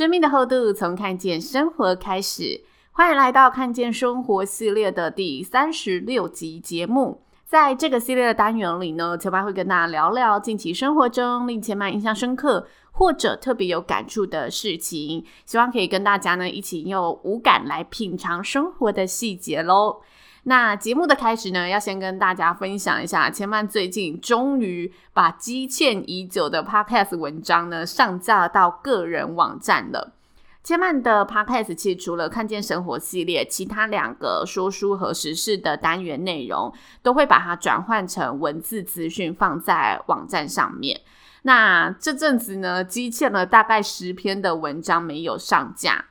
生命的厚度，从看见生活开始。欢迎来到看见生活系列的第三十六集节目。在这个系列的单元里呢，千曼会跟大家聊聊近期生活中令千曼印象深刻或者特别有感触的事情，希望可以跟大家呢一起用五感来品尝生活的细节喽。那节目的开始呢，要先跟大家分享一下，千曼最近终于把积欠已久的 Podcast 文章呢上架到个人网站了。千曼的 Podcast 其实除了看见生活系列，其他两个说书和时事的单元内容，都会把它转换成文字资讯放在网站上面。那这阵子呢，积欠了大概十篇的文章没有上架。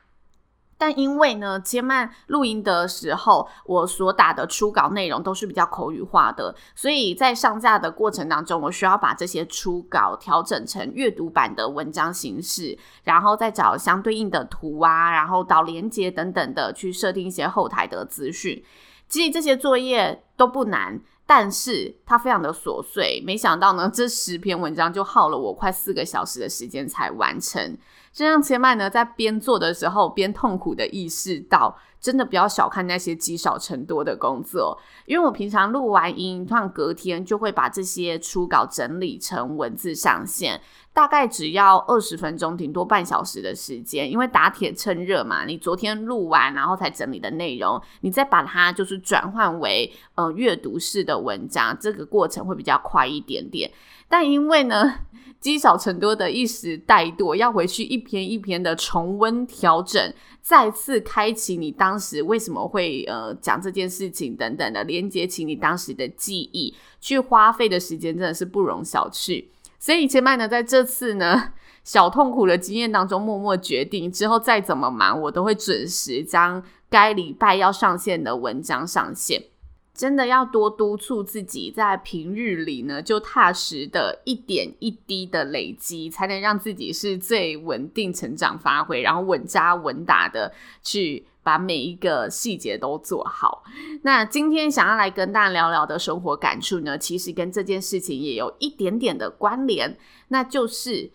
但因为呢，千曼录音的时候，我所打的初稿内容都是比较口语化的，所以在上架的过程当中，我需要把这些初稿调整成阅读版的文章形式，然后再找相对应的图啊，然后导连接等等的去设定一些后台的资讯。其实这些作业都不难，但是它非常的琐碎。没想到呢，这十篇文章就耗了我快四个小时的时间才完成。这让千麦呢，在边做的时候边痛苦的意识到，真的不要小看那些积少成多的工作。因为我平常录完音，突然隔天就会把这些初稿整理成文字上线，大概只要二十分钟，顶多半小时的时间。因为打铁趁热嘛，你昨天录完，然后才整理的内容，你再把它就是转换为呃阅读式的文章，这个过程会比较快一点点。但因为呢，积少成多的一时怠惰，要回去一篇一篇的重温调整，再次开启你当当时为什么会呃讲这件事情等等的，连接起你当时的记忆，去花费的时间真的是不容小觑。所以千麦呢，在这次呢 小痛苦的经验当中，默默决定之后再怎么忙，我都会准时将该礼拜要上线的文章上线。真的要多督促自己，在平日里呢，就踏实的一点一滴的累积，才能让自己是最稳定成长发挥，然后稳扎稳打的去把每一个细节都做好。那今天想要来跟大家聊聊的生活感触呢，其实跟这件事情也有一点点的关联，那就是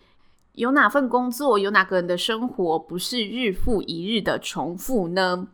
有哪份工作，有哪个人的生活不是日复一日的重复呢？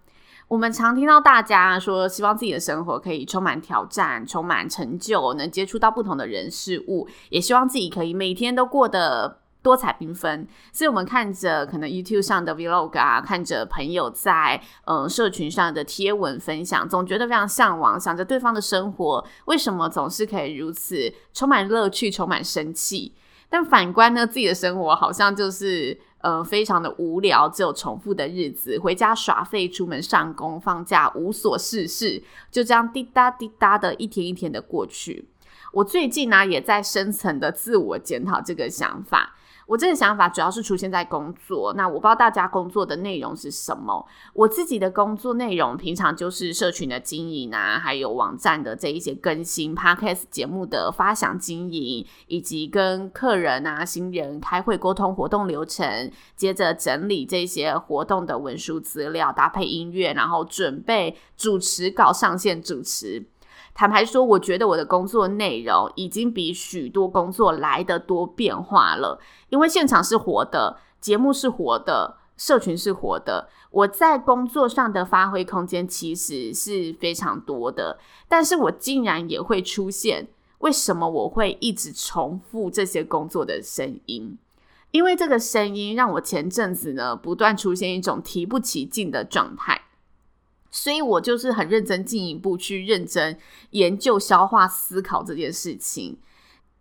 我们常听到大家说，希望自己的生活可以充满挑战、充满成就，能接触到不同的人事物，也希望自己可以每天都过得多彩缤纷。所以，我们看着可能 YouTube 上的 Vlog 啊，看着朋友在嗯社群上的贴文分享，总觉得非常向往，想着对方的生活为什么总是可以如此充满乐趣、充满生气。但反观呢，自己的生活好像就是。呃，非常的无聊，只有重复的日子，回家耍废，出门上工，放假无所事事，就这样滴答滴答的一天一天的过去。我最近呢，也在深层的自我检讨这个想法。我这个想法主要是出现在工作，那我不知道大家工作的内容是什么。我自己的工作内容，平常就是社群的经营啊，还有网站的这一些更新，Podcast 节目的发想经营，以及跟客人啊、新人开会沟通活动流程，接着整理这些活动的文书资料，搭配音乐，然后准备主持稿上线主持。坦白说，我觉得我的工作内容已经比许多工作来得多变化了。因为现场是活的，节目是活的，社群是活的，我在工作上的发挥空间其实是非常多的。但是我竟然也会出现，为什么我会一直重复这些工作的声音？因为这个声音让我前阵子呢，不断出现一种提不起劲的状态。所以我就是很认真进一步去认真研究、消化、思考这件事情。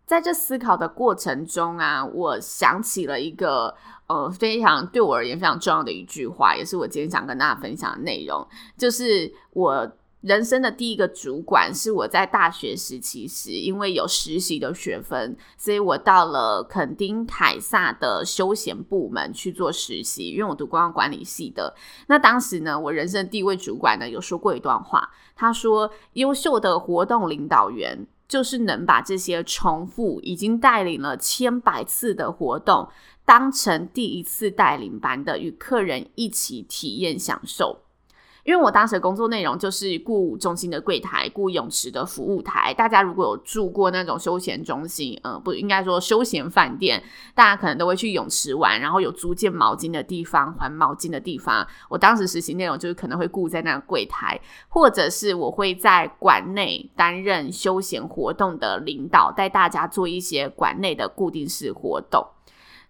在这思考的过程中啊，我想起了一个呃非常对我而言非常重要的一句话，也是我今天想跟大家分享的内容，就是我人生的第一个主管是我在大学时期时，因为有实习的学分，所以我到了垦丁凯撒的休闲部门去做实习。因为我读观光管理系的，那当时呢，我人生第一位主管呢有说过一段话，他说：“优秀的活动领导员就是能把这些重复已经带领了千百次的活动，当成第一次带领般的与客人一起体验享受。”因为我当时的工作内容就是顾中心的柜台、顾泳池的服务台。大家如果有住过那种休闲中心，呃，不应该说休闲饭店，大家可能都会去泳池玩，然后有租借毛巾的地方、还毛巾的地方。我当时实习内容就是可能会顾在那个柜台，或者是我会在馆内担任休闲活动的领导，带大家做一些馆内的固定式活动。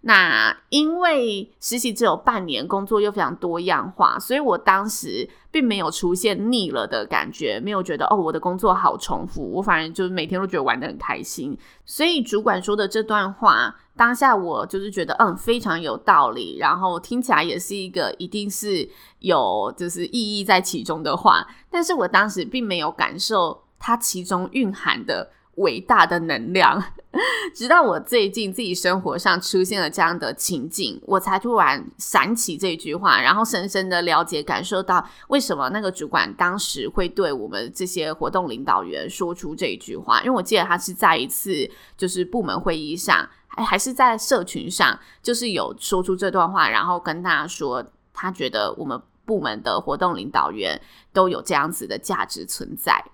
那因为实习只有半年，工作又非常多样化，所以我当时并没有出现腻了的感觉，没有觉得哦，我的工作好重复，我反正就是每天都觉得玩的很开心。所以主管说的这段话，当下我就是觉得嗯，非常有道理，然后听起来也是一个一定是有就是意义在其中的话，但是我当时并没有感受它其中蕴含的伟大的能量，直到我最近自己生活上出现了这样的情境，我才突然闪起这句话，然后深深的了解、感受到为什么那个主管当时会对我们这些活动领导员说出这句话。因为我记得他是在一次就是部门会议上，还还是在社群上，就是有说出这段话，然后跟大家说，他觉得我们部门的活动领导员都有这样子的价值存在。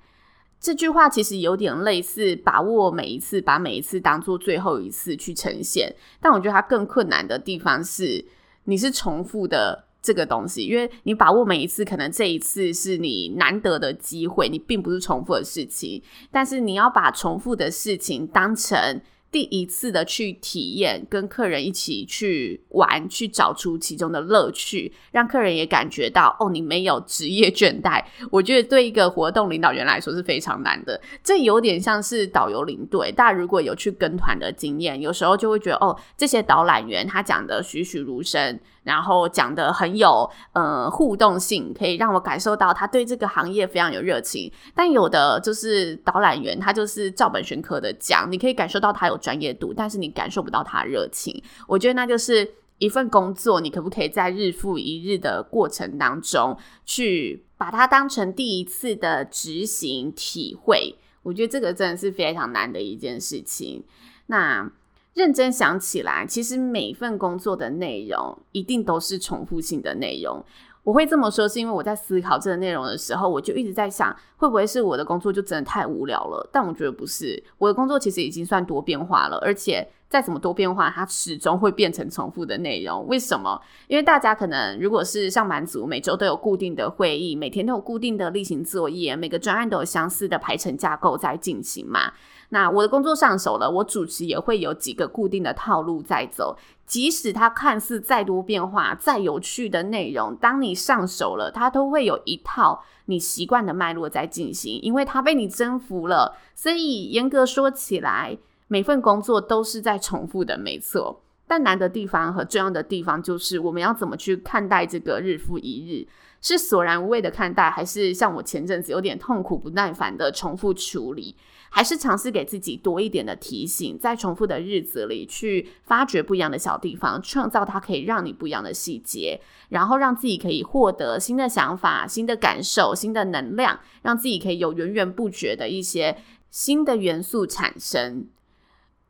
这句话其实有点类似把握每一次，把每一次当做最后一次去呈现。但我觉得它更困难的地方是，你是重复的这个东西，因为你把握每一次，可能这一次是你难得的机会，你并不是重复的事情。但是你要把重复的事情当成。第一次的去体验，跟客人一起去玩，去找出其中的乐趣，让客人也感觉到哦，你没有职业倦怠。我觉得对一个活动领导员来说是非常难的。这有点像是导游领队，大家如果有去跟团的经验，有时候就会觉得哦，这些导览员他讲的栩栩如生。然后讲得很有呃互动性，可以让我感受到他对这个行业非常有热情。但有的就是导览员，他就是照本宣科的讲，你可以感受到他有专业度，但是你感受不到他的热情。我觉得那就是一份工作，你可不可以在日复一日的过程当中，去把它当成第一次的执行体会？我觉得这个真的是非常难的一件事情。那。认真想起来，其实每份工作的内容一定都是重复性的内容。我会这么说，是因为我在思考这个内容的时候，我就一直在想，会不会是我的工作就真的太无聊了？但我觉得不是，我的工作其实已经算多变化了，而且再怎么多变化，它始终会变成重复的内容。为什么？因为大家可能如果是上班族，每周都有固定的会议，每天都有固定的例行作业，每个专案都有相似的排程架构在进行嘛。那我的工作上手了，我主持也会有几个固定的套路在走。即使它看似再多变化、再有趣的内容，当你上手了，它都会有一套你习惯的脉络在进行，因为它被你征服了。所以严格说起来，每份工作都是在重复的，没错。但难的地方和重要的地方，就是我们要怎么去看待这个日复一日。是索然无味的看待，还是像我前阵子有点痛苦不耐烦的重复处理，还是尝试给自己多一点的提醒，在重复的日子里去发掘不一样的小地方，创造它可以让你不一样的细节，然后让自己可以获得新的想法、新的感受、新的能量，让自己可以有源源不绝的一些新的元素产生。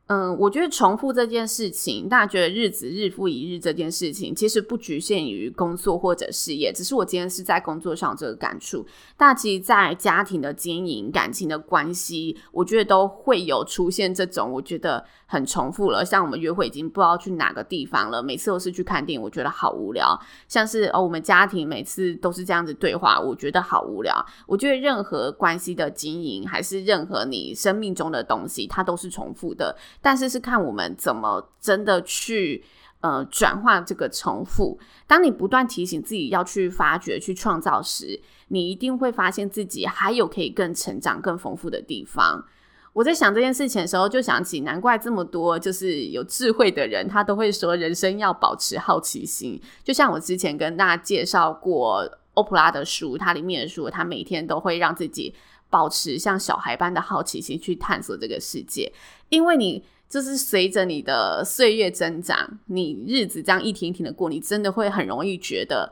嗯，我觉得重复这件事情，大家觉得日子日复一日这件事情，其实不局限于工作或者事业，只是我今天是在工作上这个感触。大家其实在家庭的经营、感情的关系，我觉得都会有出现这种，我觉得。很重复了，像我们约会已经不知道去哪个地方了，每次都是去看电影，我觉得好无聊。像是哦，我们家庭每次都是这样子对话，我觉得好无聊。我觉得任何关系的经营，还是任何你生命中的东西，它都是重复的。但是是看我们怎么真的去呃转化这个重复。当你不断提醒自己要去发掘、去创造时，你一定会发现自己还有可以更成长、更丰富的地方。我在想这件事情的时候，就想起难怪这么多就是有智慧的人，他都会说人生要保持好奇心。就像我之前跟大家介绍过，欧普拉的书，它里面的书，他每天都会让自己保持像小孩般的好奇心去探索这个世界，因为你就是随着你的岁月增长，你日子这样一天一天的过，你真的会很容易觉得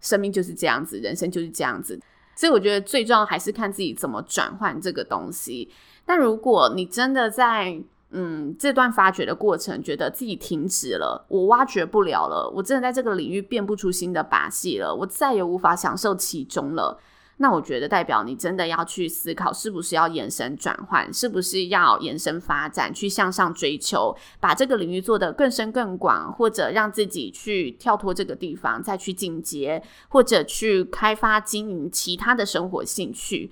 生命就是这样子，人生就是这样子。所以我觉得最重要还是看自己怎么转换这个东西。但如果你真的在嗯这段发掘的过程，觉得自己停止了，我挖掘不了了，我真的在这个领域变不出新的把戏了，我再也无法享受其中了。那我觉得代表你真的要去思考，是不是要延伸转换，是不是要延伸发展，去向上追求，把这个领域做得更深更广，或者让自己去跳脱这个地方，再去进阶，或者去开发经营其他的生活兴趣。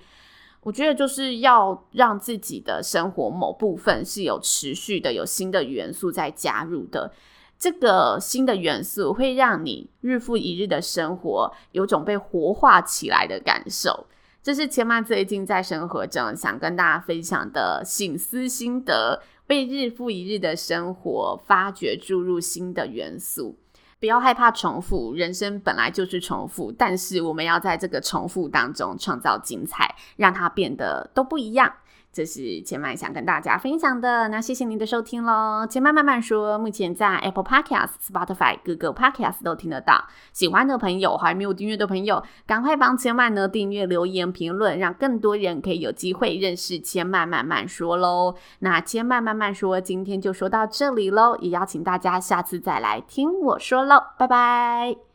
我觉得就是要让自己的生活某部分是有持续的，有新的元素在加入的。这个新的元素会让你日复一日的生活有种被活化起来的感受。这是千妈最近在生活中想跟大家分享的醒思心得，为日复一日的生活发掘注入新的元素。不要害怕重复，人生本来就是重复，但是我们要在这个重复当中创造精彩，让它变得都不一样。这是千嫚想跟大家分享的，那谢谢您的收听喽。千嫚慢慢说，目前在 Apple Podcast、Spotify、各个 Podcast 都听得到。喜欢的朋友，还没有订阅的朋友，赶快帮千嫚呢订阅、留言、评论，让更多人可以有机会认识千嫚慢慢说喽。那千嫚慢慢说，今天就说到这里喽，也邀请大家下次再来听我说喽，拜拜。